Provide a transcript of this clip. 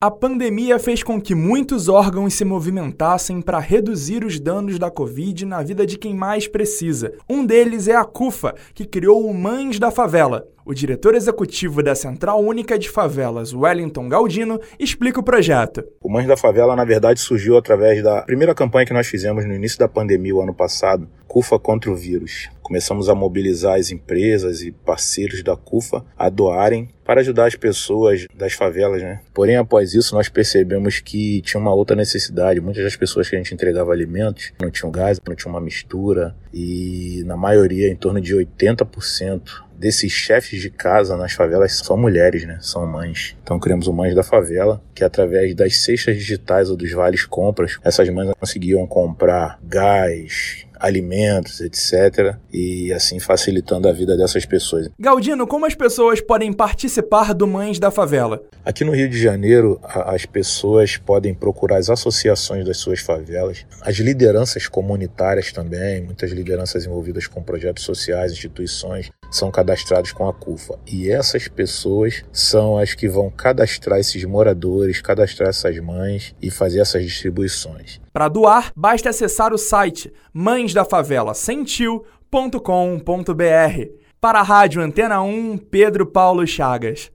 A pandemia fez com que muitos órgãos se movimentassem para reduzir os danos da Covid na vida de quem mais precisa. Um deles é a CUFA, que criou o Mães da Favela. O diretor executivo da Central Única de Favelas, Wellington Galdino, explica o projeto. O Mães da Favela, na verdade, surgiu através da primeira campanha que nós fizemos no início da pandemia, o ano passado, CUFA contra o vírus. Começamos a mobilizar as empresas e parceiros da CUFA a doarem para ajudar as pessoas das favelas, né? Porém, após isso, nós percebemos que tinha uma outra necessidade. Muitas das pessoas que a gente entregava alimentos não tinham gás, não tinha uma mistura e, na maioria, em torno de 80% desses chefes de casa nas favelas são mulheres, né? São mães. Então criamos o Mães da Favela, que através das cestas digitais ou dos vales compras, essas mães conseguiam comprar gás, alimentos, etc. E assim facilitando a vida dessas pessoas. Galdino, como as pessoas podem participar do Mães da Favela? Aqui no Rio de Janeiro, as pessoas podem procurar as associações das suas favelas, as lideranças comunitárias também, muitas lideranças envolvidas com projetos sociais, instituições, são cadastrados com a CUFA. E essas pessoas são as que vão cadastrar esses moradores, cadastrar essas mães e fazer essas distribuições. Para doar, basta acessar o site mãesdafavela.sentiu.com.br. Para a Rádio Antena 1, Pedro Paulo Chagas.